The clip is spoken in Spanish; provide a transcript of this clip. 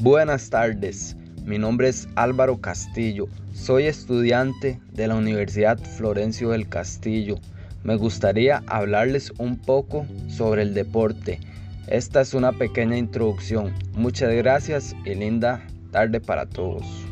Buenas tardes, mi nombre es Álvaro Castillo, soy estudiante de la Universidad Florencio del Castillo. Me gustaría hablarles un poco sobre el deporte. Esta es una pequeña introducción. Muchas gracias y linda tarde para todos.